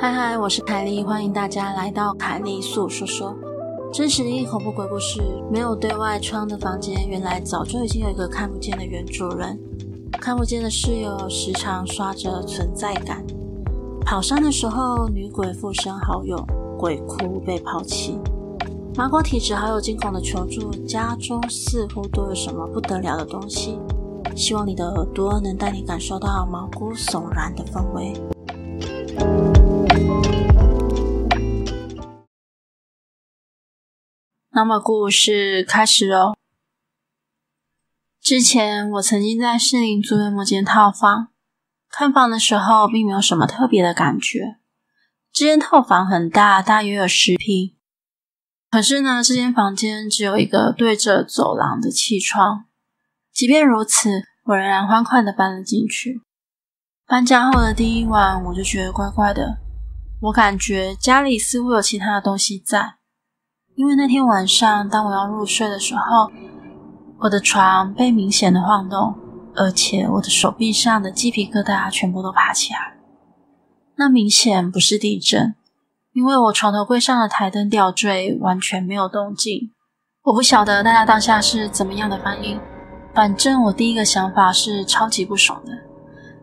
嗨嗨，我是凯莉，欢迎大家来到凯莉素说说。真实一恐怖鬼故事，没有对外窗的房间，原来早就已经有一个看不见的原主人。看不见的室友时常刷着存在感。跑山的时候，女鬼附身好友，鬼哭被抛弃。麻瓜体质好友惊恐的求助，家中似乎都有什么不得了的东西。希望你的耳朵能带你感受到毛骨悚然的氛围。那么故事开始喽。之前我曾经在市林租了某间套房，看房的时候并没有什么特别的感觉。这间套房很大，大约有十平。可是呢，这间房间只有一个对着走廊的气窗。即便如此，我仍然欢快的搬了进去。搬家后的第一晚，我就觉得怪怪的。我感觉家里似乎有其他的东西在。因为那天晚上，当我要入睡的时候，我的床被明显的晃动，而且我的手臂上的鸡皮疙瘩全部都爬起来。那明显不是地震，因为我床头柜上的台灯吊坠完全没有动静。我不晓得大家当下是怎么样的反应，反正我第一个想法是超级不爽的。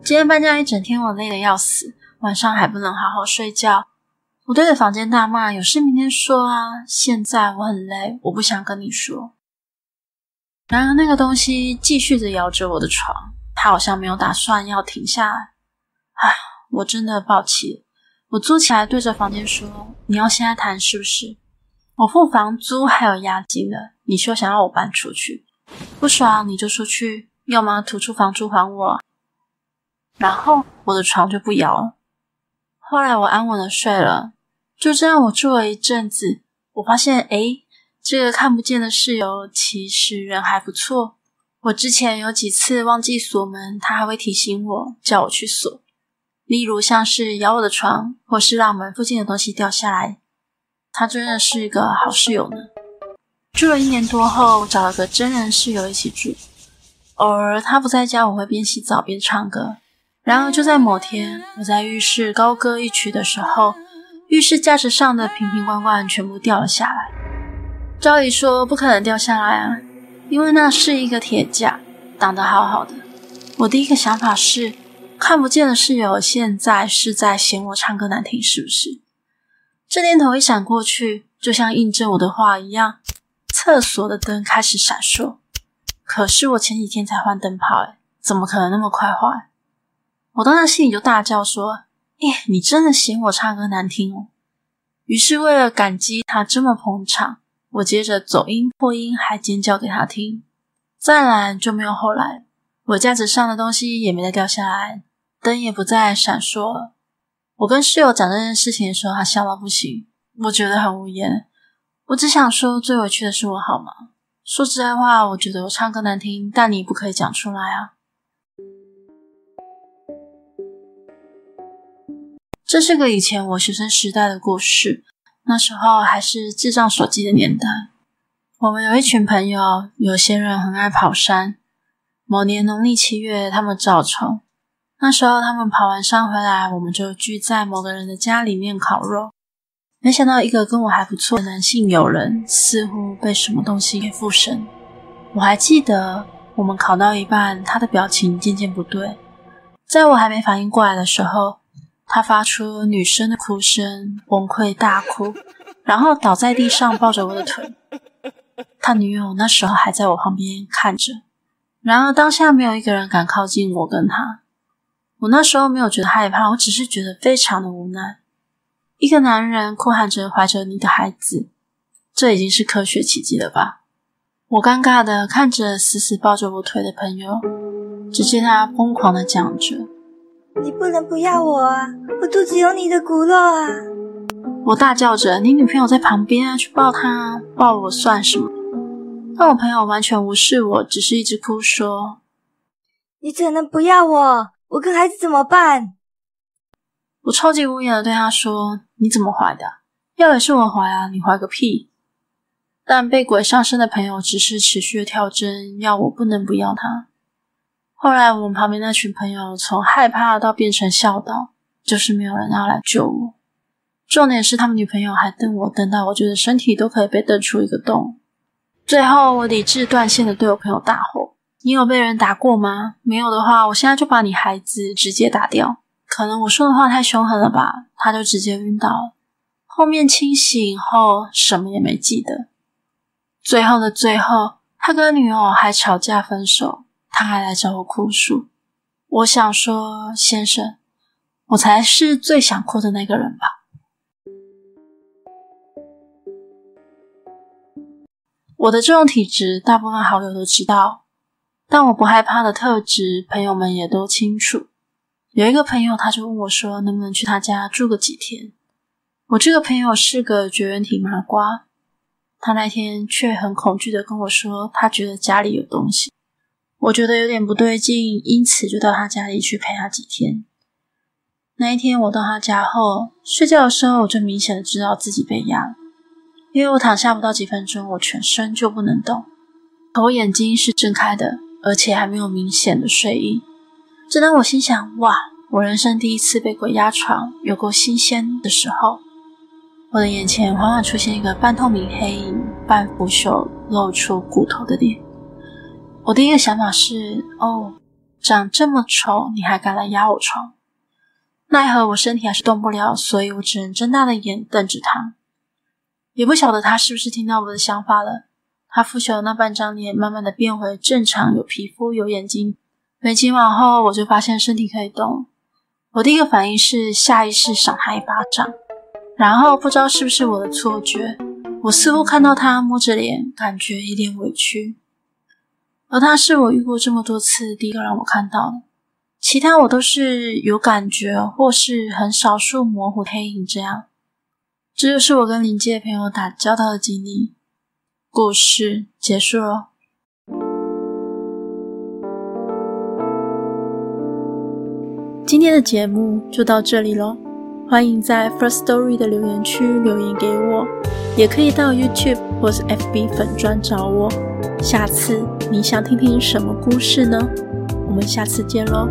今天搬家一整天，我累得要死，晚上还不能好好睡觉。我对着房间大骂：“有事明天说啊！现在我很累，我不想跟你说。”然而，那个东西继续着摇着我的床，它好像没有打算要停下来。唉，我真的爆气。我坐起来对着房间说：“你要现在谈是不是？我付房租还有押金的，你说想要我搬出去，不爽你就出去，要么吐出房租还我。”然后我的床就不摇了。后来我安稳的睡了。就这样，我住了一阵子，我发现，诶，这个看不见的室友其实人还不错。我之前有几次忘记锁门，他还会提醒我，叫我去锁。例如像是摇我的床，或是让门附近的东西掉下来。他真的是一个好室友呢。住了一年多后，找了个真人室友一起住。偶尔他不在家，我会边洗澡边唱歌。然而就在某天，我在浴室高歌一曲的时候。浴室架子上的瓶瓶罐罐全部掉了下来。照理说不可能掉下来啊，因为那是一个铁架，挡得好好的。我第一个想法是，看不见的室友现在是在嫌我唱歌难听，是不是？这念头一闪过去，就像印证我的话一样，厕所的灯开始闪烁。可是我前几天才换灯泡，诶，怎么可能那么快坏？我当时心里就大叫说。耶，你真的嫌我唱歌难听哦！于是为了感激他这么捧场，我接着走音破音，还尖叫给他听。再来就没有后来，我架子上的东西也没再掉下来，灯也不再闪烁了。我跟室友讲这件事情的时候，他笑到不行，我觉得很无言。我只想说，最委屈的是我好吗？说实在话，我觉得我唱歌难听，但你不可以讲出来啊。这是个以前我学生时代的故事，那时候还是智障手机的年代。我们有一群朋友，有些人很爱跑山。某年农历七月，他们招虫。那时候他们跑完山回来，我们就聚在某个人的家里面烤肉。没想到一个跟我还不错的男性友人，似乎被什么东西给附身。我还记得，我们烤到一半，他的表情渐渐不对。在我还没反应过来的时候，他发出女生的哭声，崩溃大哭，然后倒在地上抱着我的腿。他女友那时候还在我旁边看着，然而当下没有一个人敢靠近我跟他。我那时候没有觉得害怕，我只是觉得非常的无奈。一个男人哭喊着怀着你的孩子，这已经是科学奇迹了吧？我尴尬的看着死死抱着我腿的朋友，只见他疯狂的讲着。你不能不要我啊！我肚子有你的骨肉啊！我大叫着：“你女朋友在旁边啊，去抱她，抱我算什么？”但我朋友完全无视我，只是一直哭说：“你怎能不要我？我跟孩子怎么办？”我超级无言的对他说：“你怎么怀的？要也是我怀啊，你怀个屁！”但被鬼上身的朋友只是持续的跳针，要我不能不要他。后来，我们旁边那群朋友从害怕到变成笑倒，就是没有人要来救我。重点是他们女朋友还瞪我，瞪到我觉得身体都可以被瞪出一个洞。最后，我理智断线的对我朋友大吼：“你有被人打过吗？没有的话，我现在就把你孩子直接打掉。”可能我说的话太凶狠了吧，他就直接晕倒了。后面清醒后，什么也没记得。最后的最后，他跟女友还吵架分手，他还来找我哭诉。我想说，先生，我才是最想哭的那个人吧。我的这种体质，大部分好友都知道，但我不害怕的特质，朋友们也都清楚。有一个朋友，他就问我说，能不能去他家住个几天？我这个朋友是个绝缘体麻瓜，他那天却很恐惧的跟我说，他觉得家里有东西。我觉得有点不对劲，因此就到他家里去陪他几天。那一天我到他家后，睡觉的时候我就明显的知道自己被压了。因为我躺下不到几分钟，我全身就不能动，可我眼睛是睁开的，而且还没有明显的睡意。正当我心想“哇，我人生第一次被鬼压床，有够新鲜”的时候，我的眼前缓缓出现一个半透明黑影，半腐朽、露出骨头的脸。我第一个想法是：“哦，长这么丑，你还敢来压我床？”奈何我身体还是动不了，所以我只能睁大了眼瞪着他。也不晓得他是不是听到我的想法了。他腐朽的那半张脸慢慢的变回正常，有皮肤，有眼睛。没几秒后，我就发现身体可以动。我第一个反应是下意识赏他一巴掌，然后不知道是不是我的错觉，我似乎看到他摸着脸，感觉一脸委屈。而他是我遇过这么多次第一个让我看到的，其他我都是有感觉，或是很少数模糊黑影这样。这就是我跟灵界朋友打交道的经历。故事结束了。今天的节目就到这里喽。欢迎在 First Story 的留言区留言给我，也可以到 YouTube 或是 FB 粉专找我。下次你想听听什么故事呢？我们下次见喽。